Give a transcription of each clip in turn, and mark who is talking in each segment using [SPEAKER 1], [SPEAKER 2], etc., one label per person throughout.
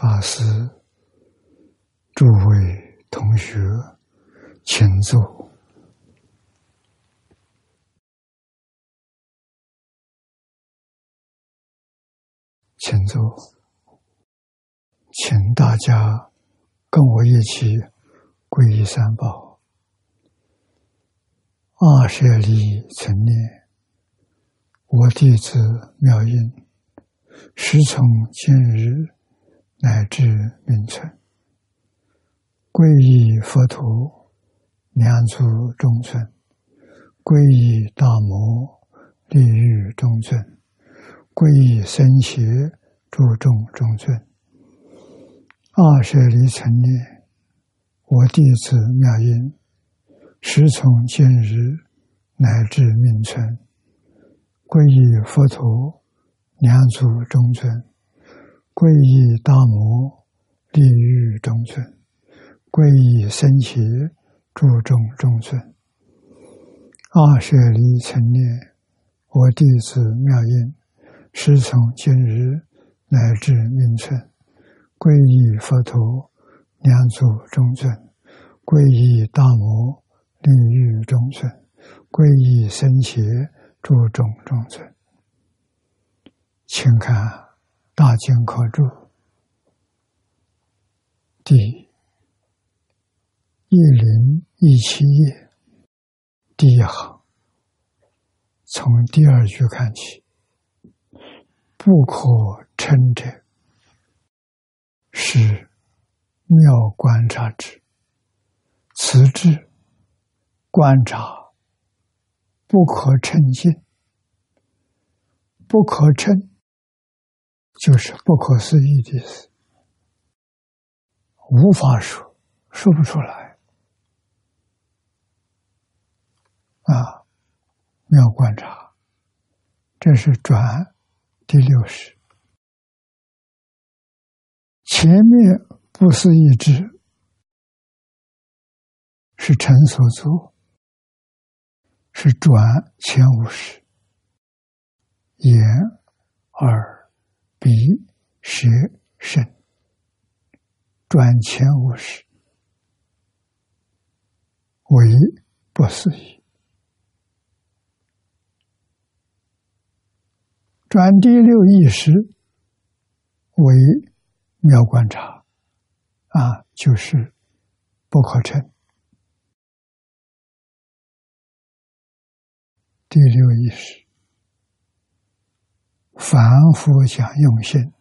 [SPEAKER 1] 法师、诸位同学，请坐，请坐，请大家跟我一起皈依三宝，二舍利成念，我弟子妙音。时从今日乃至名存，皈依佛陀，两足中尊；皈依大摩，利欲中尊；皈依僧伽，诸众中尊。二舍离成念，我弟子妙音，时从今日乃至明存，皈依佛陀。两足中尊，皈依大摩，利欲中村；皈依僧伽，诸众中村。二舍离成念，我弟子妙音，师从今日乃至明存，皈依佛陀，两足中尊；皈依大摩，利欲中尊；皈依僧伽，诸众中尊。请看《大经可注》第一零一七页。第一行，从第二句看起：“不可称者，是妙观察之。此之观察。不可称尽，不可称。”就是不可思议的事，无法说，说不出来。啊，妙观察，这是转第六十，前面不思议之，是尘所作，是转前五十，眼耳。比学生转前五十。为不思议，转第六意识。为妙观察，啊，就是不可称。第六意识。反复讲用心，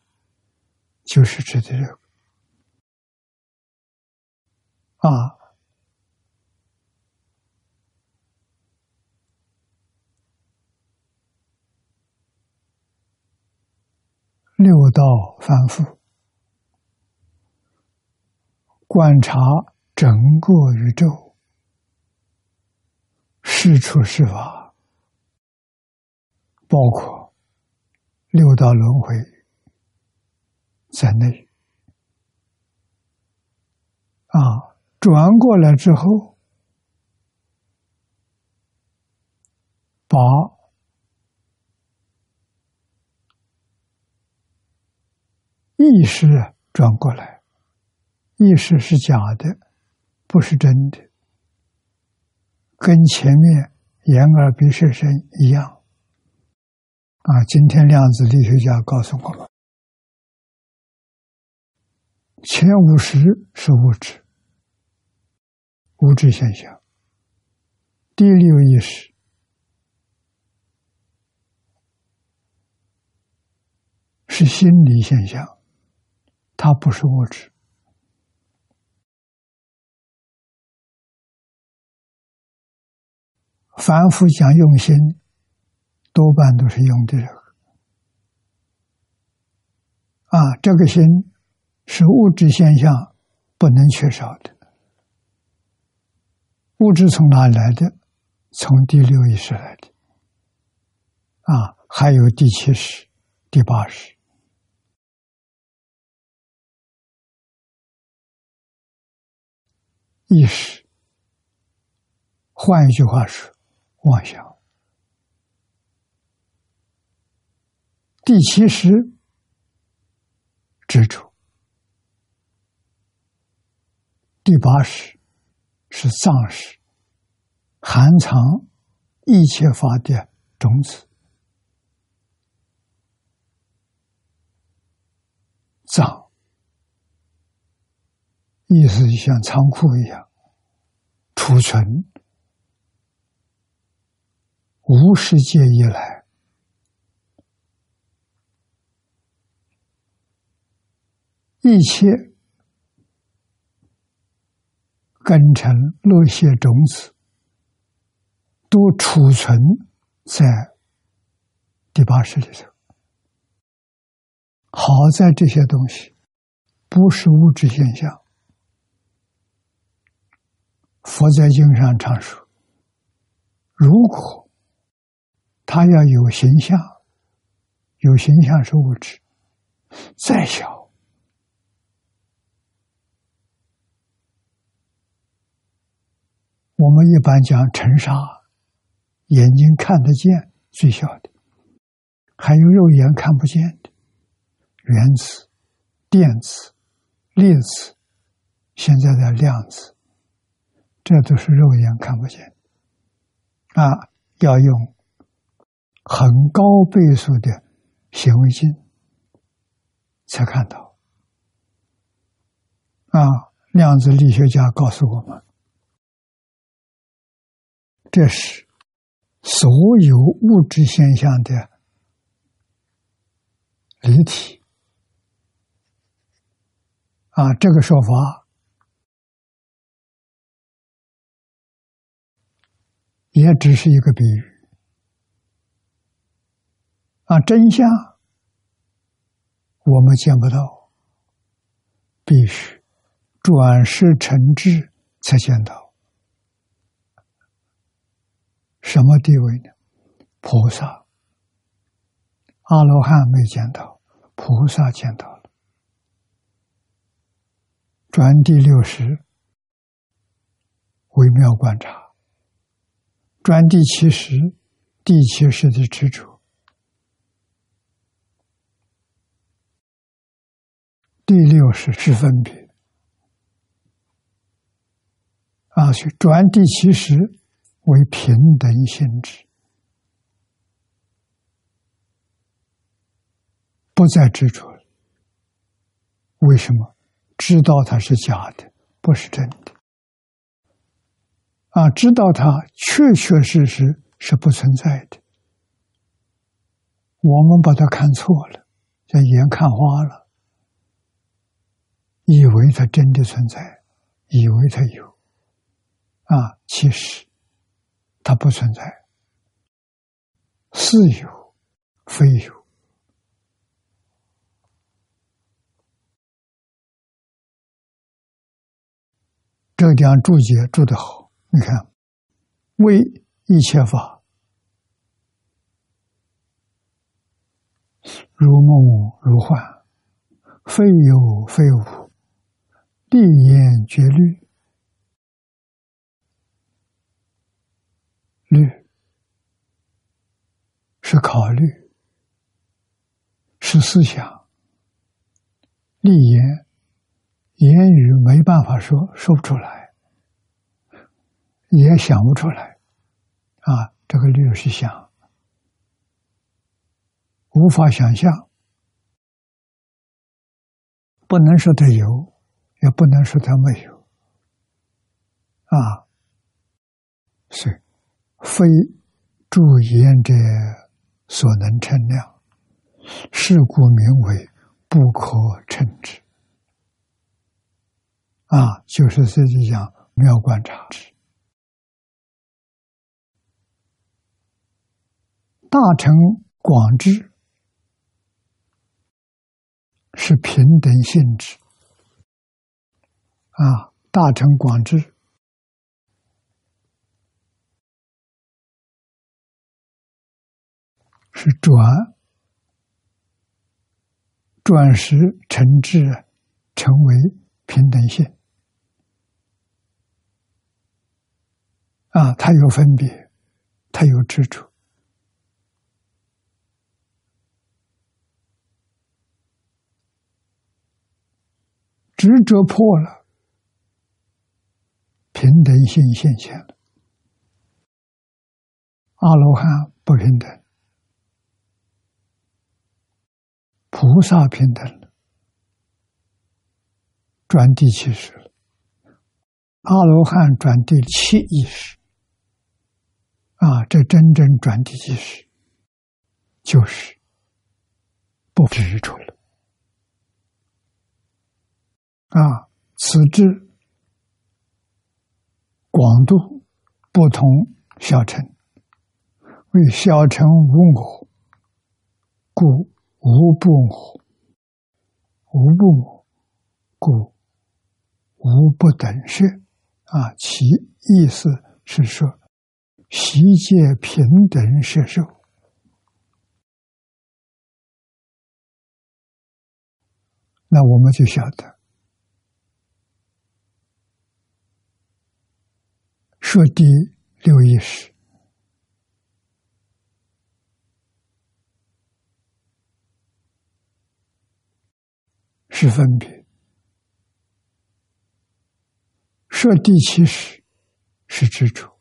[SPEAKER 1] 就是指的这个啊。六道反复观察整个宇宙，是出是法，包括。六道轮回在内啊，转过来之后，把意识转过来，意识是假的，不是真的，跟前面眼耳鼻舌身一样。啊，今天量子力学家告诉我们，前五十是物质，物质现象；第六意识是心理现象，它不是物质。反复讲用心。多半都是用的这个啊，这个心是物质现象不能缺少的。物质从哪里来的？从第六意识来的啊，还有第七识、第八识意识。换一句话说，妄想。第七识执着。第八识是藏识，含藏一切法的种子。藏意思就像仓库一样，储存无世界以来一切。根尘落谢种子都储存在第八识里头。好在这些东西不是物质现象。佛在经上常说：如果他要有形象，有形象是物质，再小。我们一般讲尘沙，眼睛看得见最小的，还有肉眼看不见的原子、电子、粒子，现在的量子，这都是肉眼看不见。啊，要用很高倍数的显微镜才看到。啊，量子力学家告诉我们。这是所有物质现象的离体啊！这个说法也只是一个比喻啊，真相我们见不到，必须转世成智才见到。什么地位呢？菩萨、阿罗汉没见到，菩萨见到了。转第六识，微妙观察；转第七识，第七识的执着；第六识是分别。啊，去转第七识。为平等性质，不再执着了。为什么？知道它是假的，不是真的。啊，知道它确确实实是不存在的。我们把它看错了，叫眼看花了，以为它真的存在，以为它有。啊，其实。它不存在，是有非有。这个地方注解注的好，你看，为一切法如梦如幻，非有非无，立言绝律。虑是考虑，是思想，立言，言语没办法说，说不出来，也想不出来，啊，这个律是想，无法想象，不能说它有，也不能说它没有，啊，是。非诸言者所能称量，是故名为不可称之。啊，就是这里讲妙观察之，大乘广智是平等性质。啊，大乘广智。是转转时成智，成为平等性啊，它有分别，它有执着执着破了，平等性现现了。阿罗汉不平等，菩萨平等了，转第七识了。阿罗汉转第七意识，啊，这真正转第七识，就是不执着了。啊，此之广度不同小乘。为小乘无我，故无不；无不我，故无不等式。啊，其意思是说，悉皆平等摄受。那我们就晓得，说第六意识。是分别，设第七识是执着，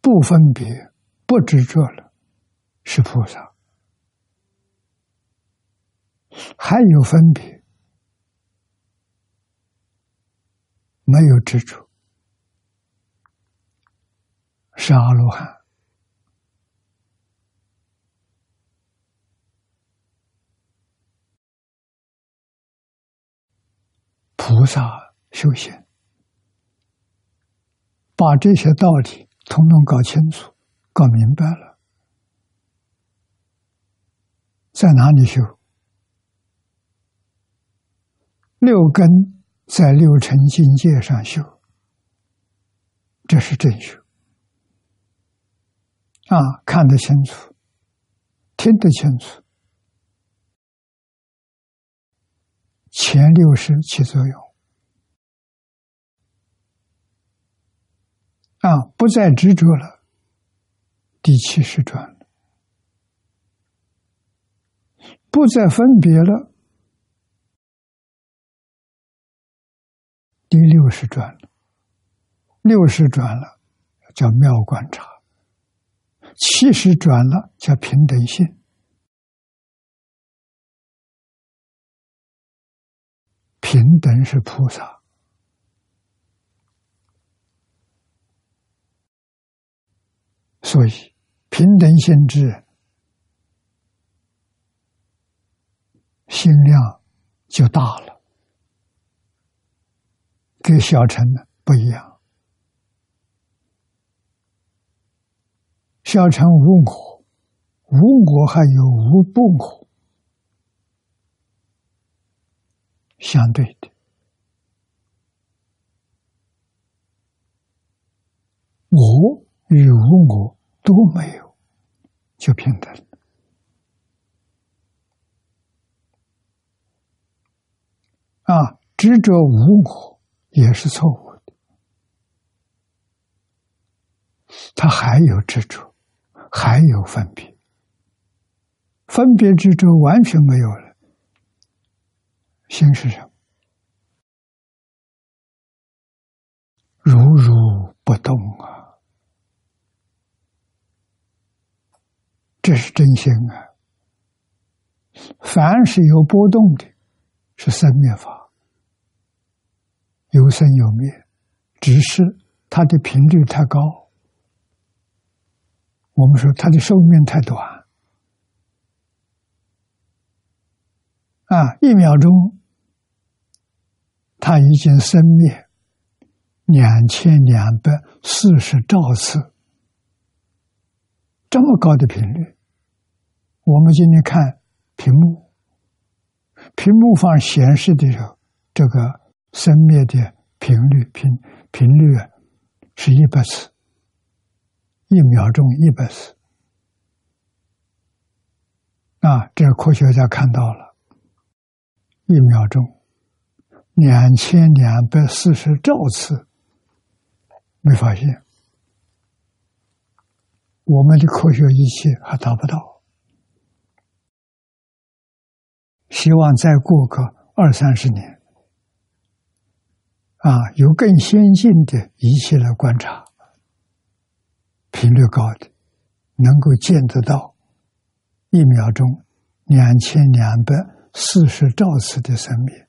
[SPEAKER 1] 不分别不执着了，是菩萨，还有分别，没有执着，是阿罗汉。菩萨修行，把这些道理统统搞清楚、搞明白了，在哪里修？六根在六尘境界上修，这是正修。啊，看得清楚，听得清楚。前六十起作用啊，不再执着了。第七十转了，不再分别了。第六十转了，六十转了，叫妙观察；七十转了，叫平等性。平等是菩萨，所以平等心智心量就大了，跟小乘不一样。小乘无我，无我还有无不我。相对的，我与无我都没有，就平等。啊，执着无我也是错误的，他还有执着，还有分别，分别执着完全没有了。心是什么？如如不动啊！这是真心啊！凡是有波动的，是生灭法，有生有灭，只是它的频率太高。我们说它的寿命太短啊，一秒钟。它已经生灭两千两百四十兆次，这么高的频率。我们今天看屏幕，屏幕上显示的时候，这个生灭的频率频频率是一百次，一秒钟一百次。啊，这科学家看到了，一秒钟。两千两百四十兆次，没发现，我们的科学仪器还达不到。希望再过个二三十年，啊，有更先进的仪器来观察，频率高的，能够见得到一秒钟两千两百四十兆次的生命，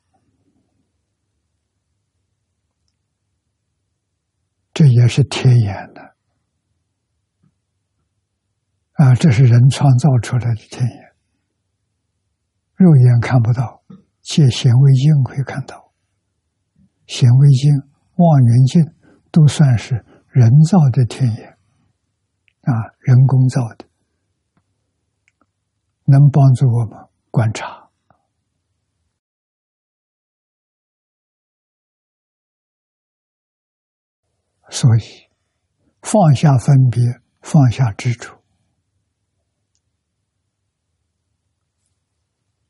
[SPEAKER 1] 这也是天眼的。啊，这是人创造出来的天眼，肉眼看不到，借显微镜可以看到。显微镜、望远镜都算是人造的天眼，啊，人工造的，能帮助我们观察。所以，放下分别，放下执着。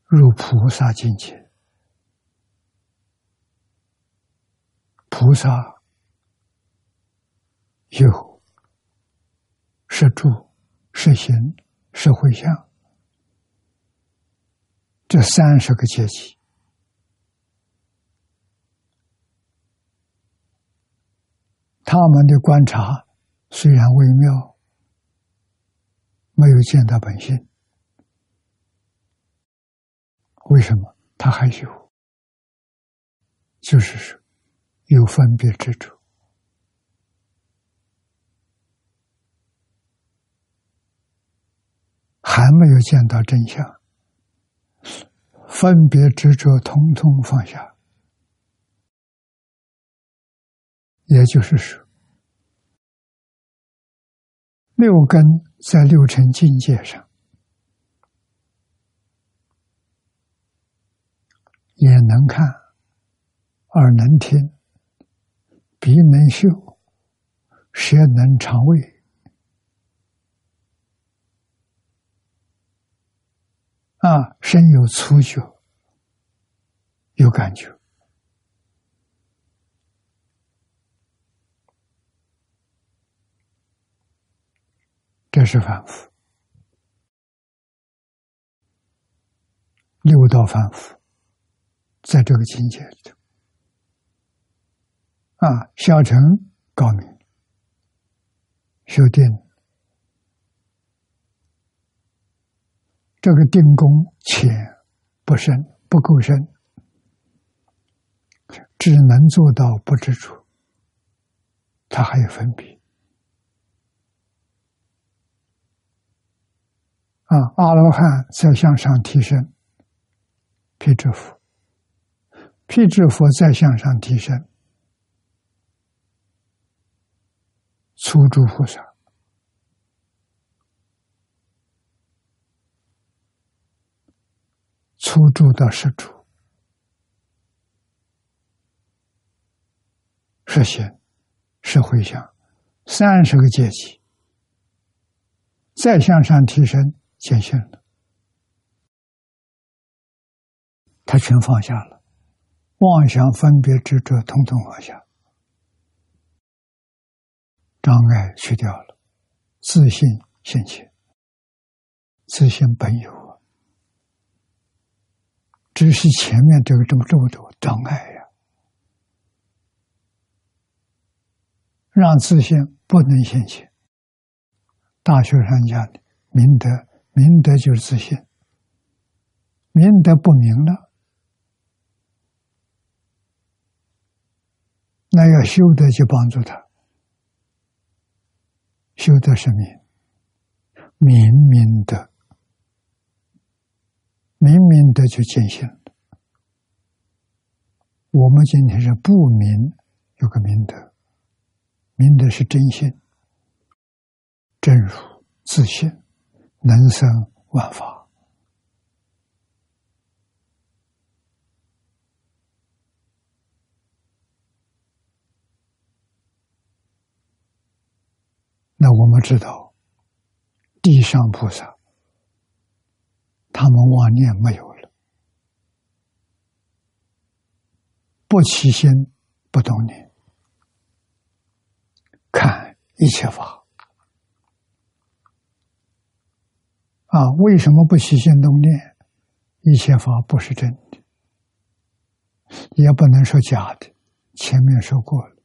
[SPEAKER 1] 入菩萨境界，菩萨有是住、是行、是回向这三十个阶级，他们的观察虽然微妙，没有见到本性。为什么他还有？就是说，有分别之处，还没有见到真相，分别执着通通放下，也就是说，六根在六尘境界上。眼能看，耳能听，鼻能嗅，舌能尝味，啊，身有触觉，有感觉，这是反复，六道反复。在这个境界里头，啊，小乘高明，修定，这个定功浅不深，不够深，只能做到不知处，他还有分别。啊，阿罗汉再向上提升，辟支佛。辟支佛再向上提升，初住菩萨，初住到十住，实现是回向，三十个阶级，再向上提升见性了，他全放下了。妄想、分别、执着，统统放下，障碍去掉了，自信现前，自信本有啊，只是前面这个这么这么多障碍呀，让自信不能现前。大学上讲的明德，明德就是自信，明德不明了。那要修德就帮助他，修德是明，明明德，明明德就见性了。我们今天是不明，有个明德，明德是真心、真如、自信，能生万法。那我们知道，地上菩萨，他们妄念没有了，不起心，不动念，看一切法。啊，为什么不起心动念？一切法不是真的，也不能说假的。前面说过了，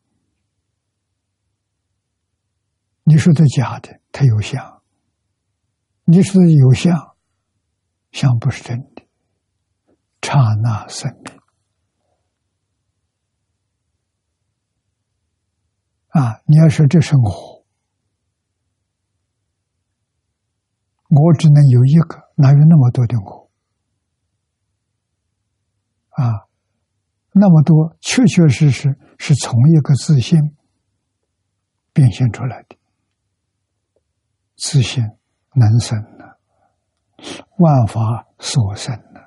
[SPEAKER 1] 你说的假的，它有相；你说的有相，相不是真的。刹那生命啊！你要说这是我，我只能有一个，哪有那么多的我？啊，那么多，确确实实是从一个自信变现出来的。自信能生呢，万法所生呢，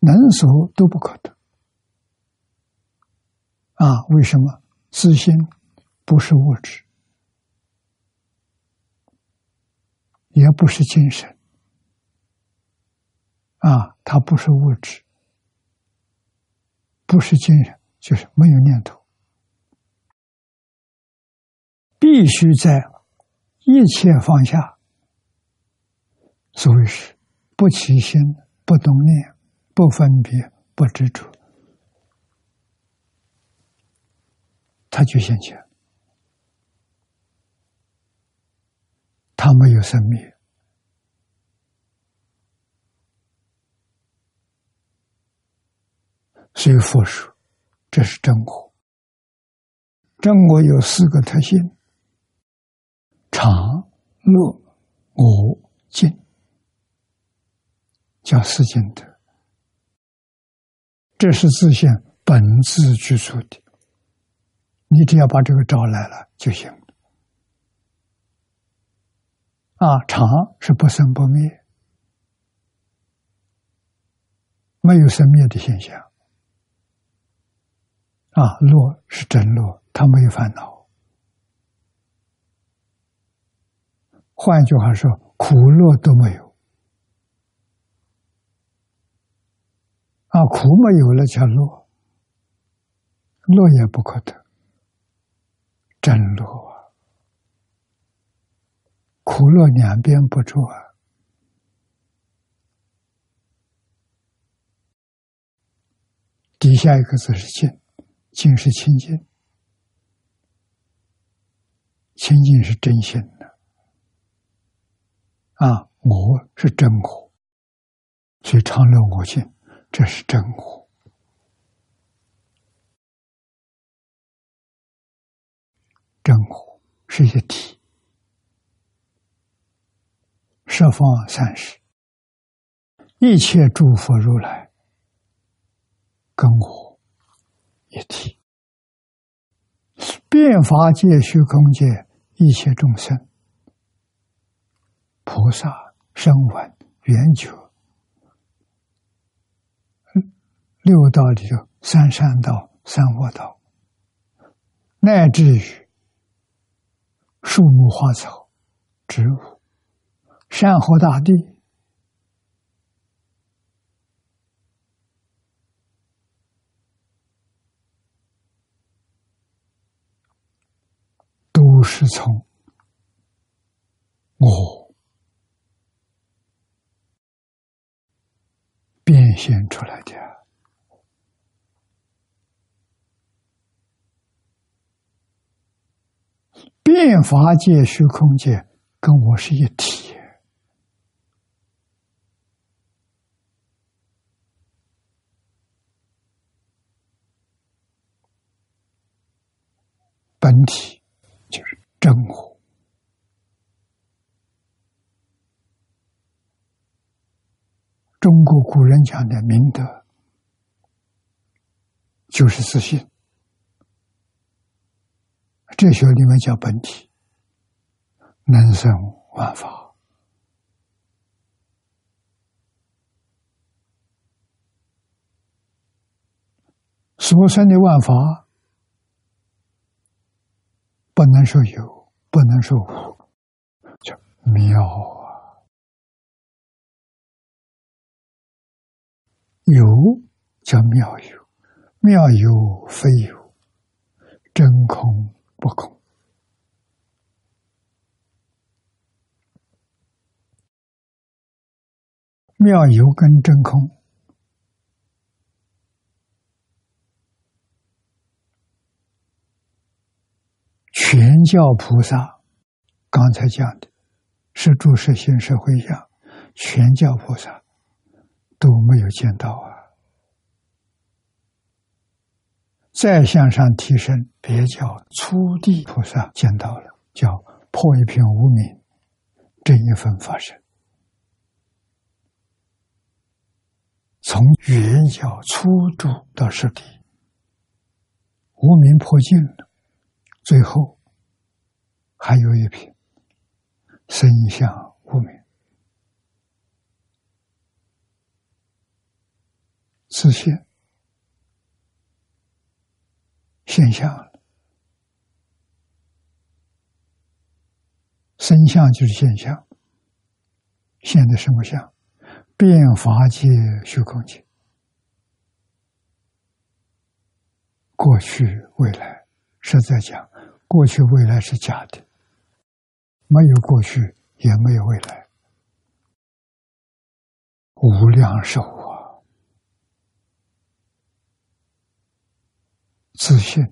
[SPEAKER 1] 能所都不可得。啊，为什么？自信不是物质，也不是精神。啊，它不是物质，不是精神，就是没有念头，必须在一切放下。所谓是不起心、不动念、不分别、不执着，他就现前，它没有生命。所以佛说，这是真果。真果有四个特性：常、乐、我、净，叫四净德。这是自性本自具足的。你只要把这个招来了就行。啊，常是不生不灭，没有生灭的现象。啊，乐是真乐，他没有烦恼。换一句话说，苦乐都没有。啊，苦没有了叫乐，乐也不可得，真乐，苦乐两边不住啊。底下一个字是净。净是清净，清净是真心的啊！我是真我，所以常乐我净，这是真火。真火是一个体，十方三世一切诸佛如来跟我。一体，变法界、虚空界一切众生、菩萨、声闻、缘觉、六道里头三善道、三恶道，乃至于树木花草、植物、山河大地都。是从我变现出来的，变法界、虚空界跟我是一体，本体就是。真我，中国古人讲的明德，就是自信。哲学里面叫本体，能生万法，所生的万法。不能说有，不能说无，叫妙啊！有叫妙有，妙有非有，真空不空。妙有跟真空，全教菩萨刚才讲的是诸实性、社会相，全教菩萨都没有见到啊。再向上提升，别叫初地菩萨见到了，叫破一片无名，这一分发生。从圆教初住到实地，无名破尽了，最后还有一品生相无名，自现现象身相就是现象，现的什么相？变法界、虚空界，过去、未来，是在讲过去、未来是假的，没有过去，也没有未来，无量寿啊，自信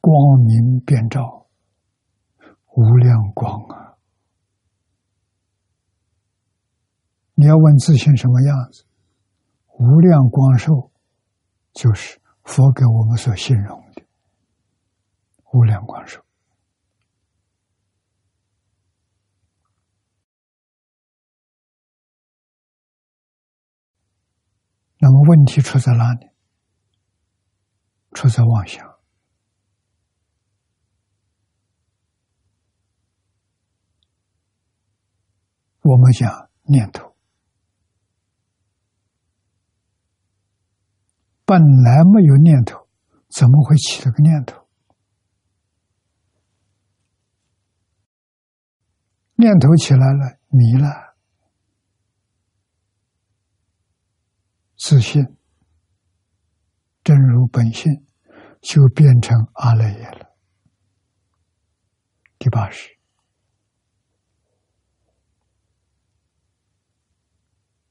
[SPEAKER 1] 光明遍照，无量光啊。你要问自信什么样子？无量光寿，就是佛给我们所形容的无量光寿。那么问题出在哪里？出在妄想。我们讲念头。本来没有念头，怎么会起了个念头？念头起来了，迷了，自信真如本性就变成阿赖耶了。第八识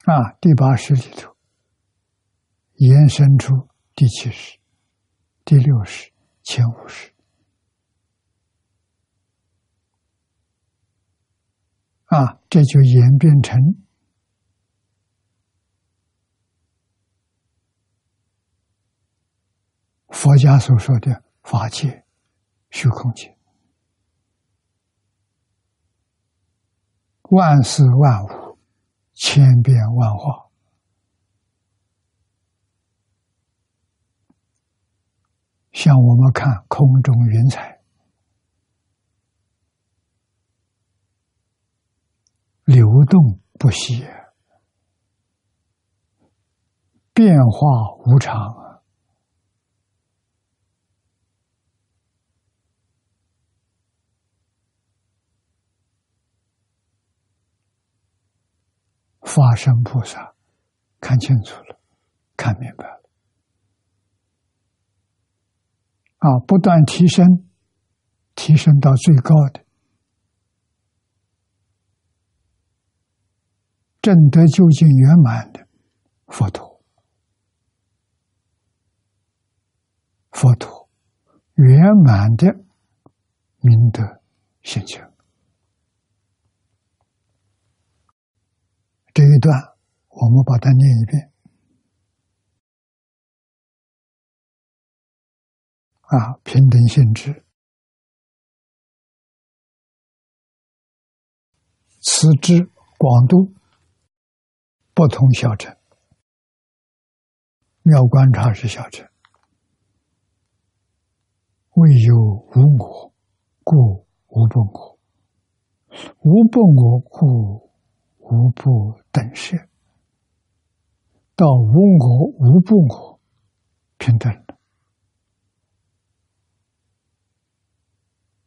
[SPEAKER 1] 啊，第八识里头。延伸出第七识、第六识、前五识啊，这就演变成佛家所说的法界、虚空界，万事万物，千变万化。像我们看空中云彩，流动不息，变化无常啊！法身菩萨看清楚了，看明白了。啊，不断提升，提升到最高的正德究竟圆满的佛陀，佛陀圆满的明德心情。这一段我们把它念一遍。啊，平等性质，此之广度不同小乘，妙观察是小乘，未有无我，故无不我；无不我，故无不等式。到无我、无不我，平等。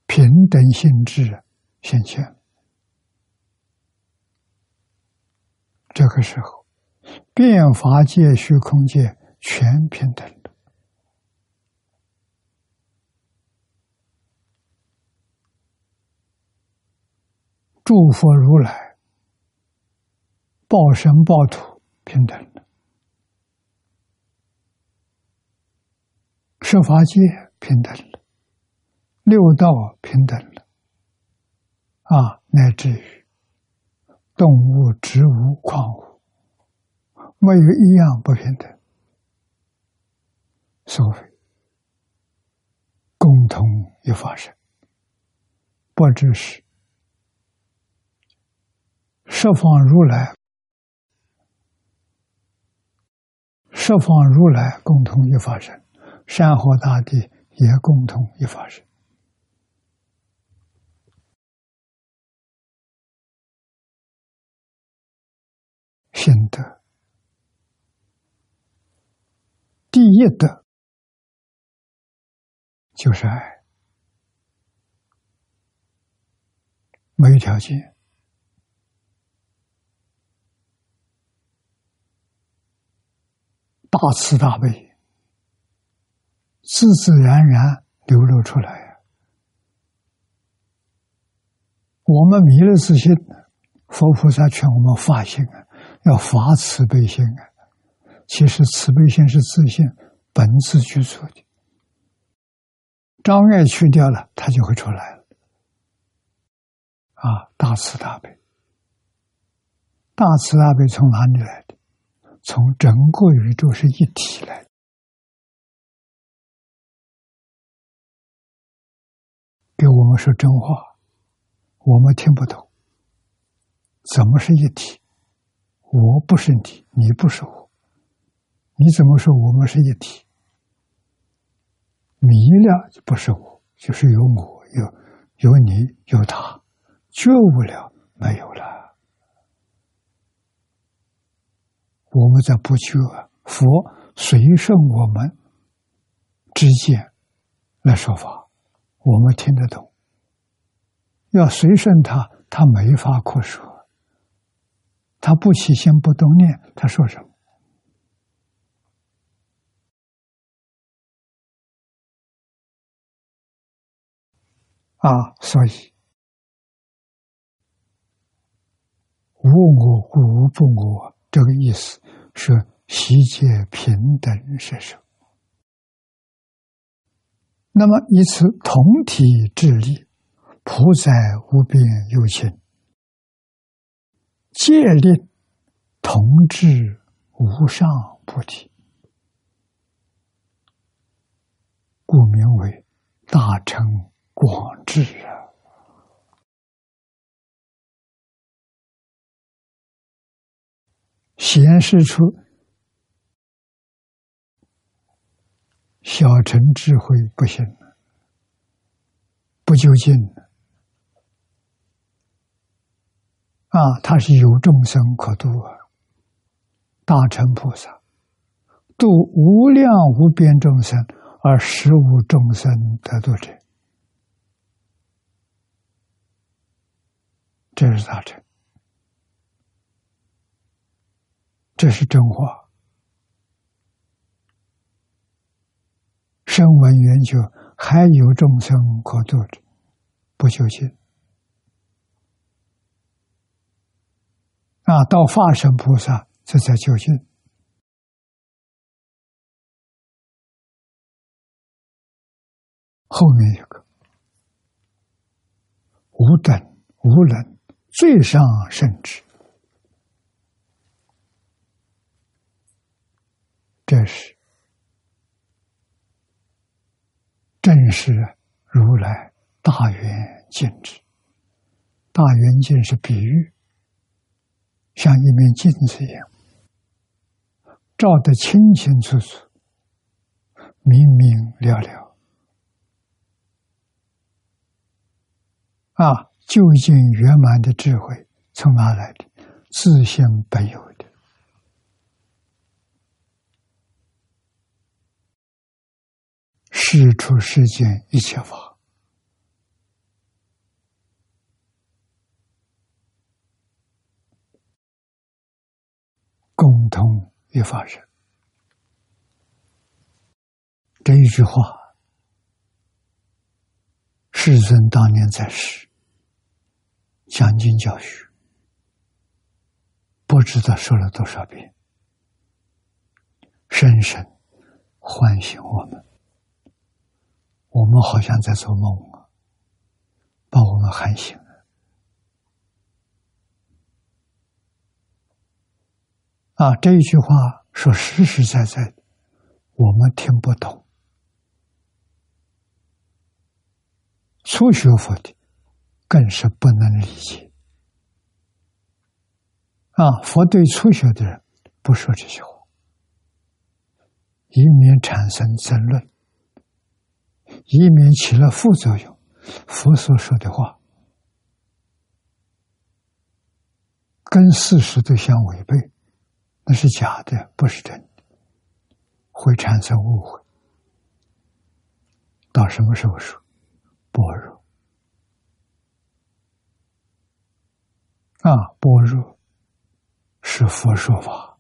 [SPEAKER 1] 平等性质显现，这个时候，变法界、虚空界全平等了。诸佛如来报身报土，平等了，十法界平等了，六道平等了，啊，乃至于动物、植物、矿物，没有一样不平等。所谓共同一发生，不只是十方如来。十方如来共同一法身，山河大地也共同一法身。心得第一德就是爱，没有条件。大慈大悲，自自然然流露出来。我们迷了自信，佛菩萨劝我们发心啊，要发慈悲心啊。其实慈悲心是自信本自具足的，障碍去掉了，它就会出来了。啊，大慈大悲，大慈大悲从哪里来？从整个宇宙是一体来，给我们说真话，我们听不懂。怎么是一体？我不是你，你不是我，你怎么说我们是一体？迷了就不是我，就是有我，有有你，有他，觉悟了没有了。我们在不求佛随顺我们之见来说法，我们听得懂。要随顺他，他没法可说。他不起心不动念，他说什么？啊，所以无我故无不我。这个意思是悉皆平等摄受。那么以此同体智力，普在无边有情，戒令同治无上菩提，故名为大乘广智啊。显示出小乘智慧不行，不究竟啊！他是有众生可度啊，大乘菩萨度无量无边众生，而实无众生得度者，这是大乘。这是真话。声闻缘觉还有众生可度者，不修行。啊，到化身菩萨这才究竟。后面一个无等无能最上圣智。这是正是如来大圆镜智，大圆镜是比喻，像一面镜子一样，照得清清楚楚、明明了了。啊，究竟圆满的智慧从哪来的？自性本有。事出世间一切法，共同一法身。这一句话，世尊当年在世讲经教学，不知道说了多少遍。深深唤醒我们。我们好像在做梦啊，把我们喊醒了。啊，这一句话说实实在在，我们听不懂。初学佛的更是不能理解。啊，佛对初学的人不说这些话，以免产生争论，以免起了副作用。佛所说的话跟事实都相违背，那是假的，不是真的，会产生误会。到什么时候说？般若啊，般若是佛说法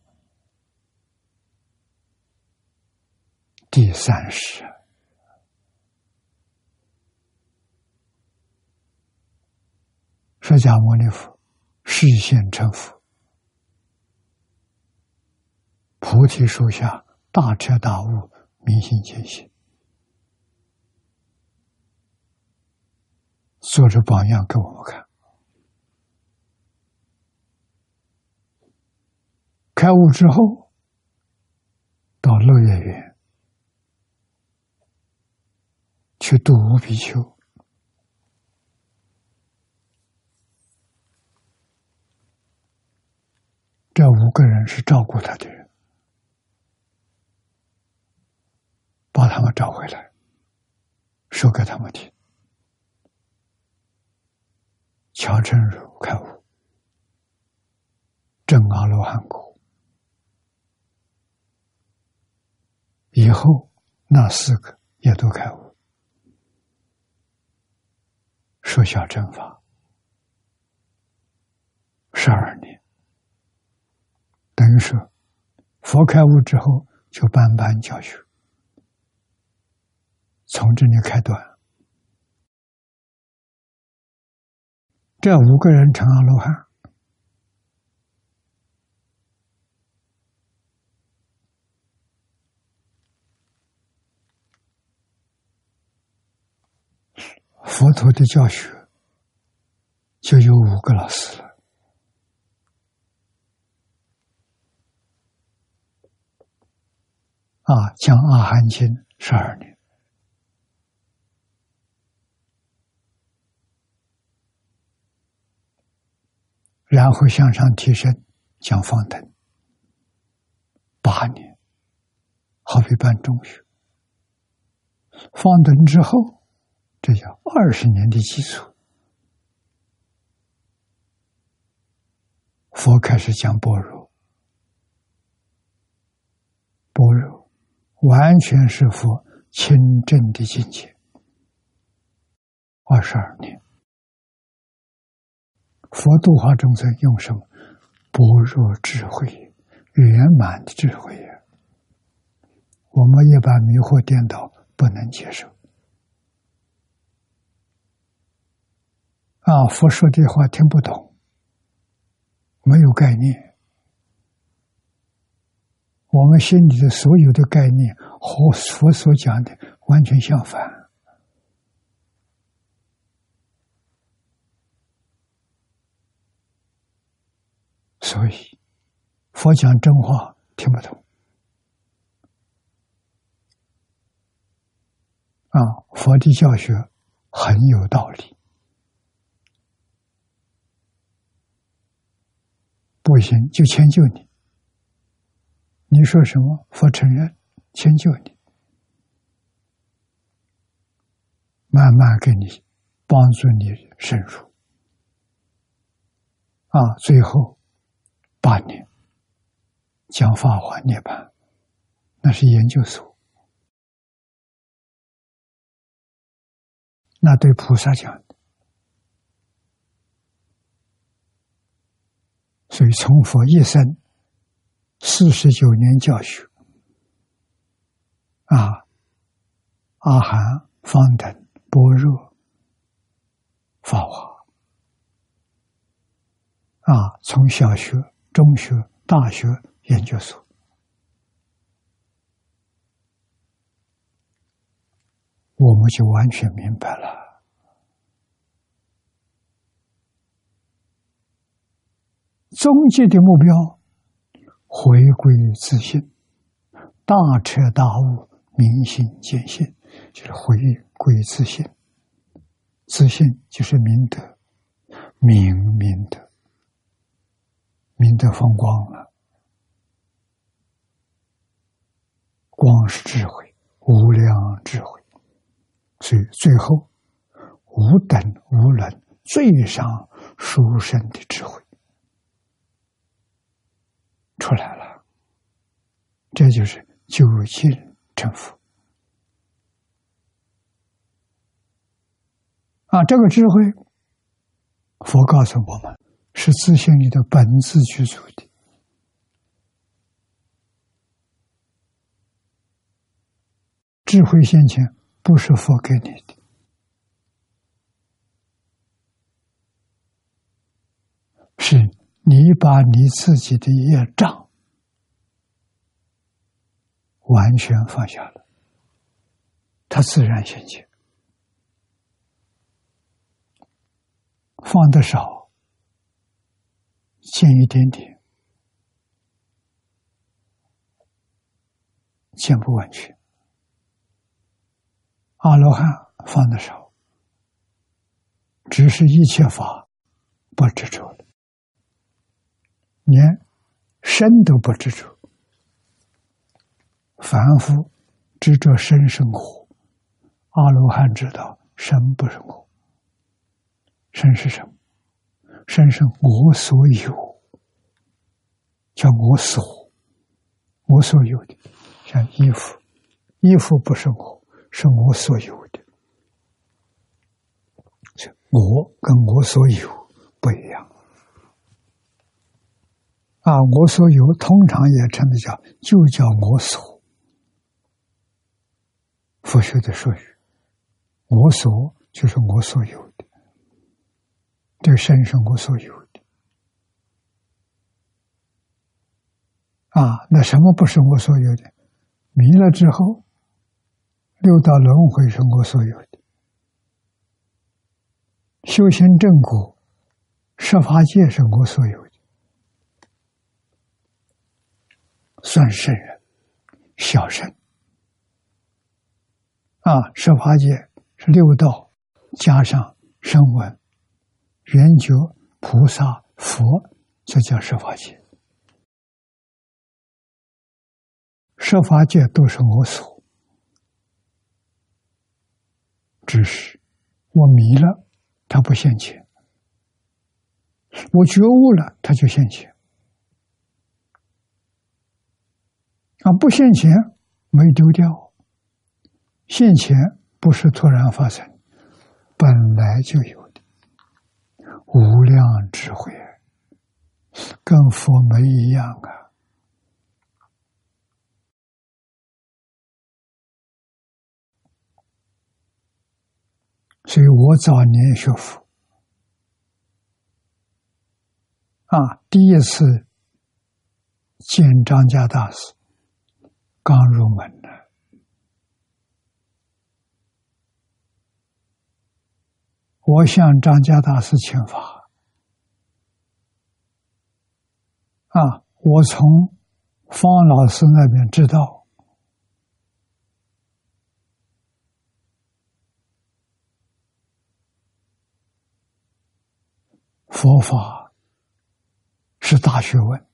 [SPEAKER 1] 第三世，释迦牟尼佛示现成佛，菩提树下大彻大悟，明心见性。做着榜样给我们看，开悟之后，到乐业园去度无比丘，这五个人是照顾他的人，把他们找回来，说给他们听。乔成如开悟，正阿罗汉果，以后那四个也都开悟，说小正法十二年，等于说佛开悟之后就班班教学，从这里开端。这五个人成阿罗汉，佛陀的教学就有五个老师了。啊，讲《阿含经》十二年。然后向上提升，讲方等八年，好比办中学。方等之后，这叫二十年的基础。佛开始讲般若，般若完全是佛清正的境界。二十二年。佛度化众生用什么？般若智慧，圆满的智慧呀！我们一般迷惑颠倒，不能接受。啊，佛说的话听不懂，没有概念。我们心里的所有的概念和佛所讲的完全相反。所以，佛讲真话听不懂啊！佛的教学很有道理，不行就迁就你。你说什么，佛承认，迁就你，慢慢给你帮助你深入啊！最后。八年讲法华涅槃，那是研究所。那对菩萨讲的，所以从佛一生四十九年教学。啊阿含方等般若法华。啊从小学中学大学研究所。我们就完全明白了。终极的目标回归自信，大彻大悟，明心见性，就是回归自信。自信就是明德，明明德，明德放光了，光是智慧，无量智慧，所以最后无等无能，最上殊胜的智慧。出来了，这就是究竟成佛。啊，这个智慧，佛告诉我们，是自信里的本质具足的。智慧现前，不是佛给你的，是你把你自己的业障完全放下了，它自然现前。放的少，见一点点，见不完全。阿罗汉放的少，只是一切法不执着了，连身都不执着。凡夫执着身生活，阿罗汉知道身不是我。身是什么？身是我所有，叫我所，我所有的，像衣服，衣服不是我，是我所有的。我跟我所有不一样啊！我所有通常也称的叫，就叫我所。佛学的术语，我所就是我所有的。这身是我所有的啊！那什么不是我所有的？迷了之后，六道轮回是我所有的；修行正果、十法界是我所有的。算圣人、小圣啊！十法界是六道加上声闻。圆觉、菩萨、佛，这叫十法界。十法界都是我所，只是我迷了，他不现前；我觉悟了，他就现前。啊，不现前没丢掉，现前不是突然发生，本来就有的。无量智慧，跟佛没一样啊！所以我早年学佛啊，第一次见张家大师，刚入门呢。我向张家大师请法啊！我从方老师那边知道，佛法是大学问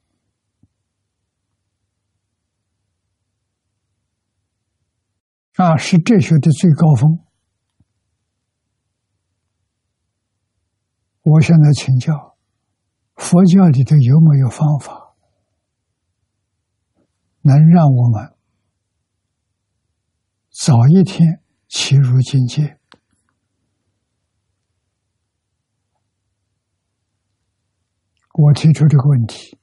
[SPEAKER 1] 啊，是哲学的最高峰。我现在请教，佛教里头有没有方法，能让我们早一天起入境界？我提出这个问题，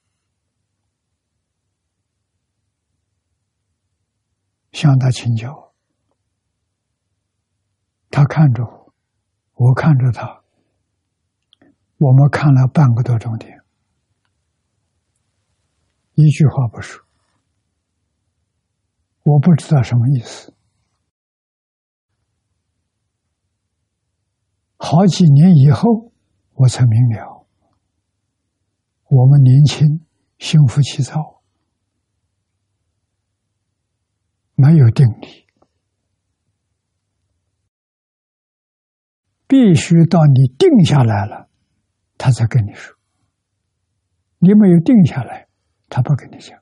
[SPEAKER 1] 向他请教。他看着我，我看着他。我们看了半个多钟点，一句话不说，我不知道什么意思。好几年以后，我才明了，我们年轻心浮气躁，没有定力，必须到你定下来了，他才跟你说。你没有定下来，他不跟你讲。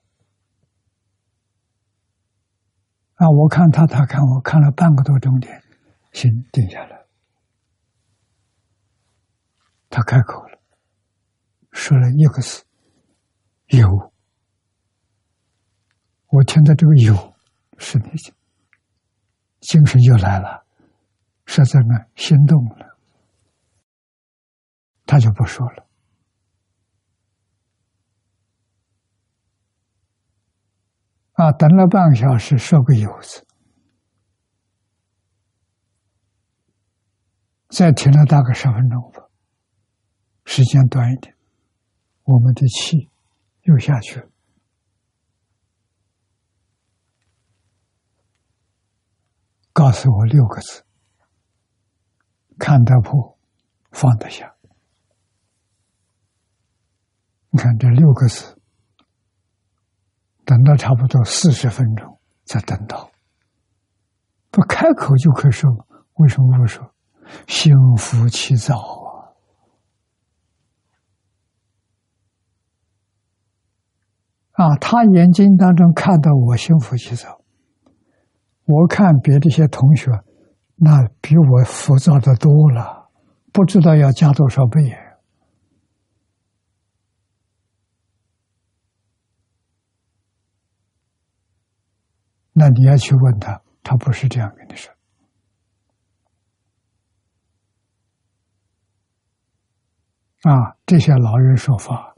[SPEAKER 1] 啊，我看他，他看我，看了半个多钟点，心定下来。他开口了，说了一个字：“有。”我听到这个“有”，是那些精神就来了，实在呢心动了，他就不说了。啊，等了半个小时，说个“有”字，再停了大概十分钟吧。时间短一点，我们的气又下去了。告诉我六个字：看得破，放得下。你看这六个字，等到差不多四十分钟才等到，不开口就可以说，为什么不说？心浮气躁。啊，他眼睛当中看到我心浮气躁，我看别的一些同学，那比我浮躁的多了，不知道要加多少倍。那你要去问他，他不是这样跟你说。啊，这些老人说法，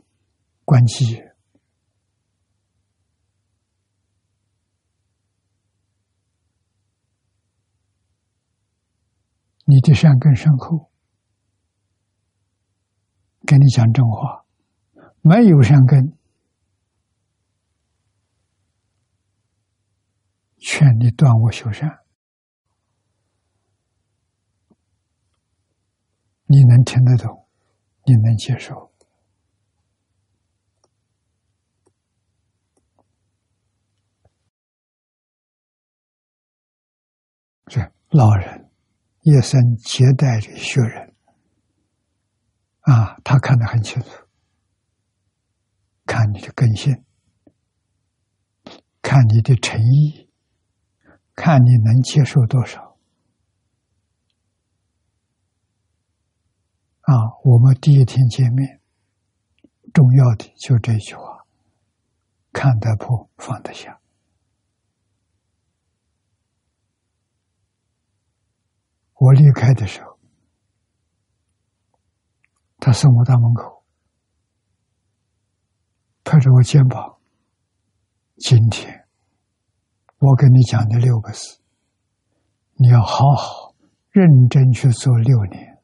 [SPEAKER 1] 关机。你的善根深厚，跟你讲真话，没有善根，劝你断恶修善，你能听得懂，你能接受，这老人。一生接待的学人，啊，他看得很清楚，看你的根性，看你的诚意，看你能接受多少。啊，我们第一天见面，重要的就这句话：看得破，放得下。我离开的时候，他送我到门口，拍着我肩膀。今天我跟你讲的六个字，你要好好认真去做六年。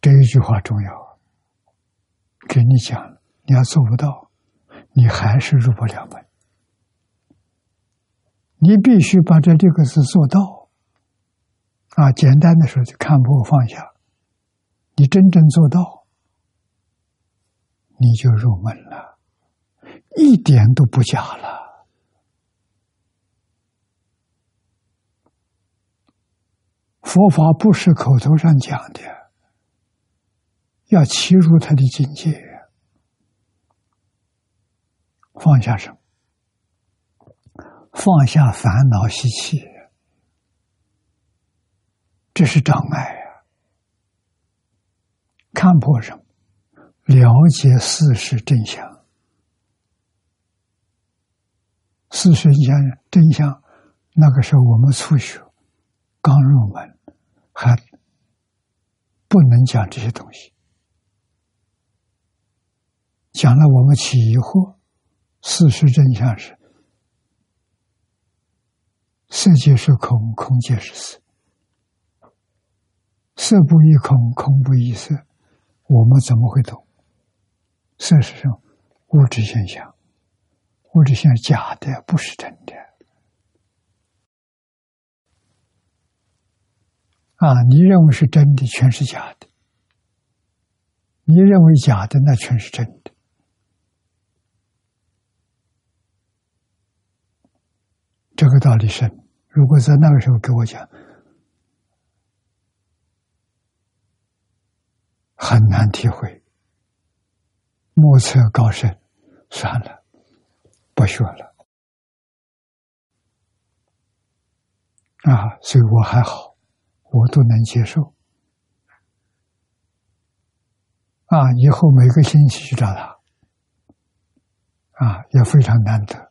[SPEAKER 1] 这一句话重要。给你讲，你要做不到，你还是入不了门。你必须把这六个字做到。啊，简单的说就看破放下。你真正做到，你就入门了，一点都不假了。佛法不是口头上讲的。要切入他的境界，放下什么？放下烦恼习气，这是障碍啊！看破什么？了解事实真相。事实真相，真相。那个时候我们初学，刚入门，还不能讲这些东西。讲了，我们起疑惑。事实真相是：色即是空，空即是色。色不异空，空不异色。我们怎么会懂？事实上，物质现象，物质现象假的，不是真的。啊，你认为是真的，全是假的；你认为假的，那全是真的。这个道理深。如果在那个时候给我讲，很难体会。莫测高深，算了，不学了。啊，所以我还好，我都能接受。啊，以后每个星期去找他，啊，也非常难得。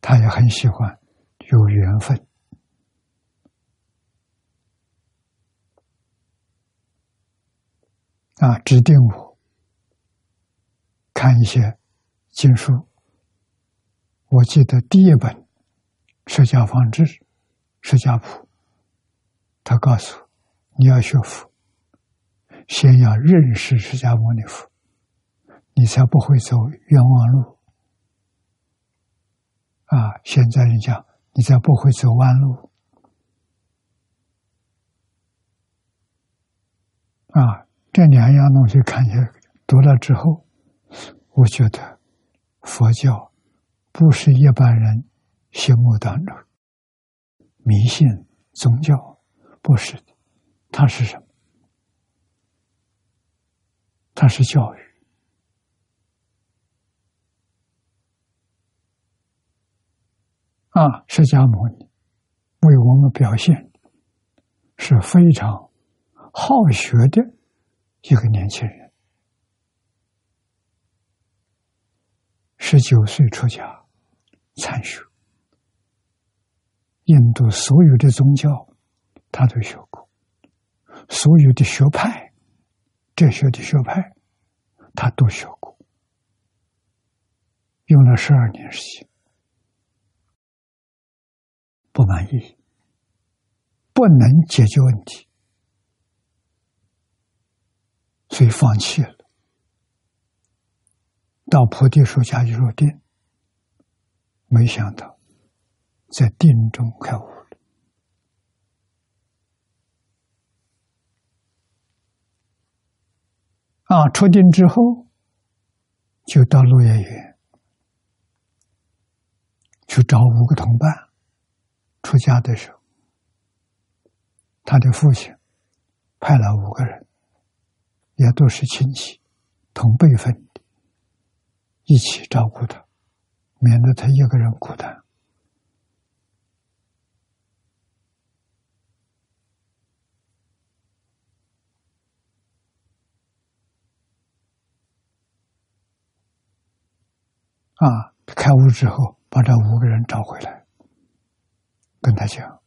[SPEAKER 1] 他也很喜欢，有缘分。啊，指定我。看一些经书，我记得第一本《释迦方志》《释迦谱》，他告诉我你要学佛，先要认识释迦牟尼佛，你才不会走冤枉路。啊，现在人讲，你才不会走弯路。啊，这两样东西看起来读了之后。我觉得佛教不是一般人心目当中迷信宗教，不是的，它是什么？它是教育啊！释迦牟尼为我们表现是非常好学的一个年轻人。十九岁出家参学，印度所有的宗教他都学过，所有的学派、哲学的学派他都学过，用了十二年时间，不满意，不能解决问题，所以放弃了。到菩提树下去入定，没想到在定中开悟了。啊，出定之后，就到落叶园去找五个同伴。出家的时候，他的父亲派了五个人，也都是亲戚，同辈分。一起照顾他，免得他一个人孤单。啊！开悟之后，把这五个人找回来，跟他讲，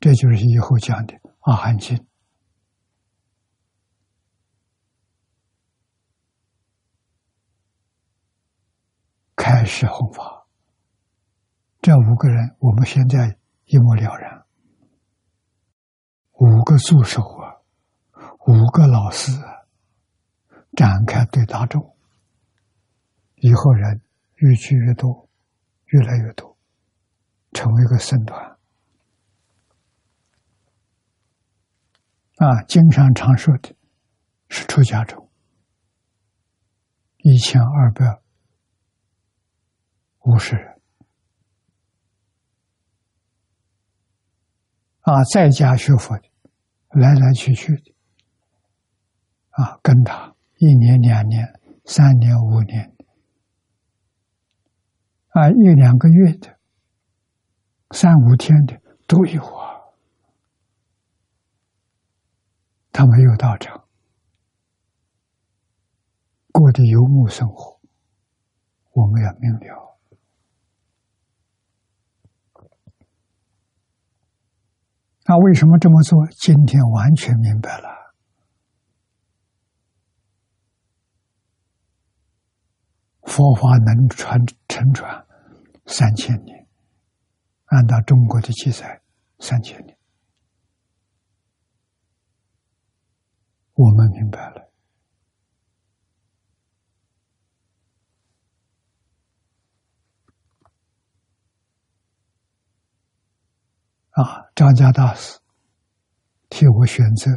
[SPEAKER 1] 这就是以后讲的《阿含经》。开始弘法，这五个人我们现在一目了然。五个助手啊，五个老师啊展开对大众，以后人越聚越多，越来越多，成为一个僧团。啊，经常常说的是出家众一千二百。五十人啊，在家学佛的，来来去去的啊，跟他一年、两年、三年、五年啊，一两个月的、三五天的都有啊。他没有到场，过的游牧生活，我们要明了。那为什么这么做？今天完全明白了。佛法能传承传三千年按照中国的记载三千年。我们明白了。啊张家大师替我选择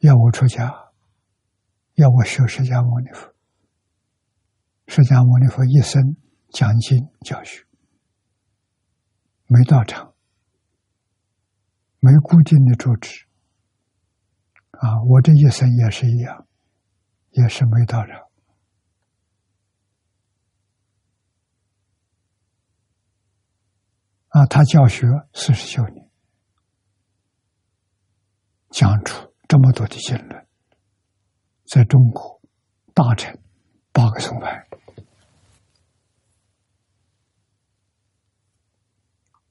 [SPEAKER 1] 要我出家。要我学释迦牟尼佛。释迦牟尼佛一生讲经教学，没道场，没固定的住址。啊，我这一生也是一样，也是没道场。啊，他教学四十九年，讲出这么多的经论，在中国大成八个宗派，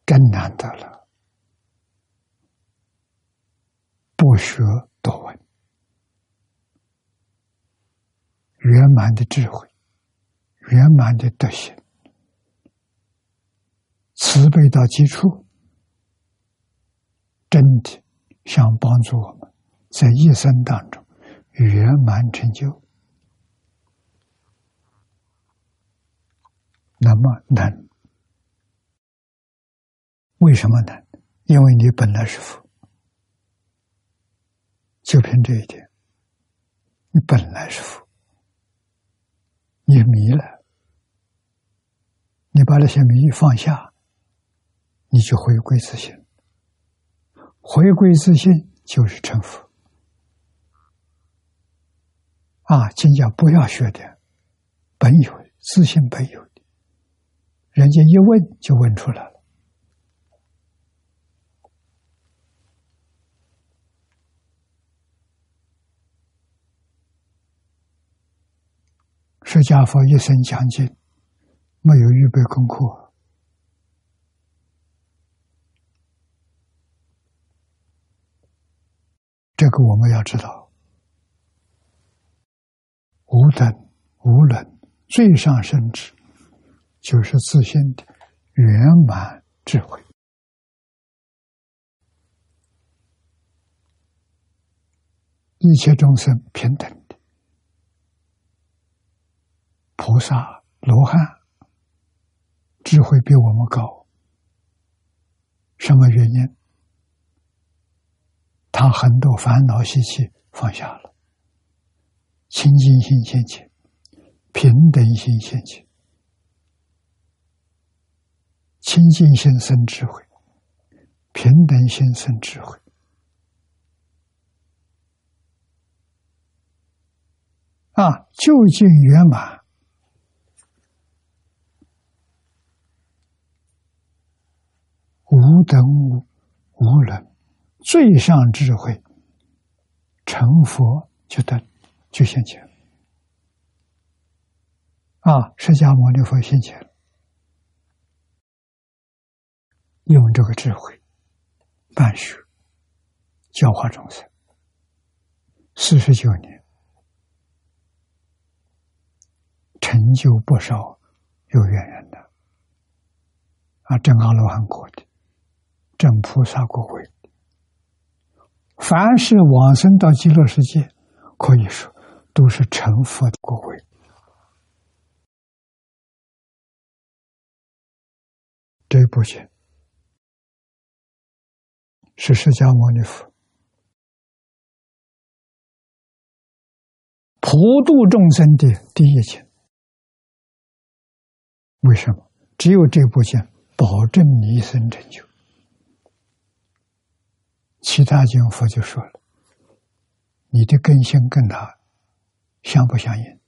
[SPEAKER 1] 更难得了。不学多闻，圆满的智慧，圆满的德行。慈悲到基础，真的想帮助我们在一生当中圆满成就，那么难？为什么难？因为你本来是佛，就凭这一点，你本来是佛，你迷了，你把那些迷放下。你就回归自信，回归自信就是成佛。啊，今讲不要学的，本有自信本有的，人家一问就问出来了。释迦佛一生讲经，没有预备功课。这个我们要知道，无等无论最上圣智，就是自信的圆满智慧，一切众生平等的，菩萨罗汉智慧比我们高，什么原因？他很多烦恼习气放下了，清净心现前，平等心现前，清净心生智慧，平等心生智慧，啊，究竟圆满，无等无无人。最上智慧，成佛就得就现前啊！释迦牟尼佛现前用这个智慧办学教化众生，四十九年成就不少有缘人的啊，正阿罗汉果的，正菩萨果位。凡是往生到极乐世界，可以说都是成佛的果位。这部经是释迦牟尼佛普度众生的第一经。为什么？只有这部经保证你一生成就。其他经佛就说了：“你的根性跟他相不相应？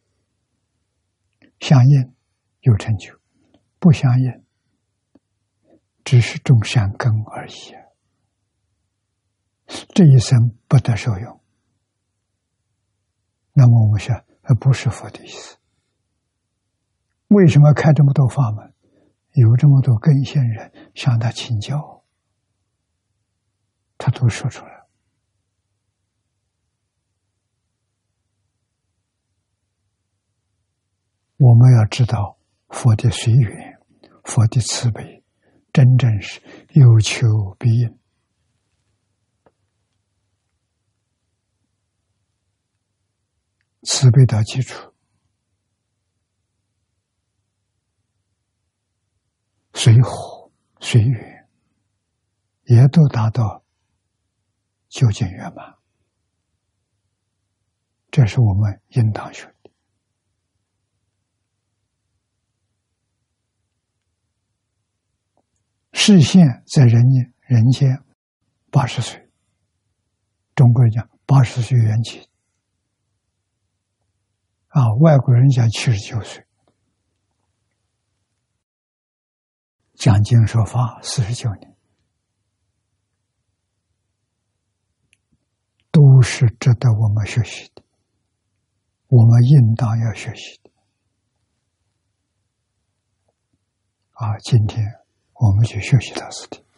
[SPEAKER 1] 相应有成就，不相应只是种善根而已。这一生不得受用。那么我们说，那不是佛的意思。为什么开这么多法门？有这么多根性人向他请教？”他都说出来我们要知道佛的随缘，佛的慈悲，真正是有求必应，慈悲的基础，随和随缘，也都达到究竟圆满。这是我们应当学的视线在人间，人间八十岁，中国人讲八十岁元气，啊，外国人讲七十九岁。讲经说法四十九年，都是值得我们学习的，我们应当要学习的。啊，今天我们去学习他是的。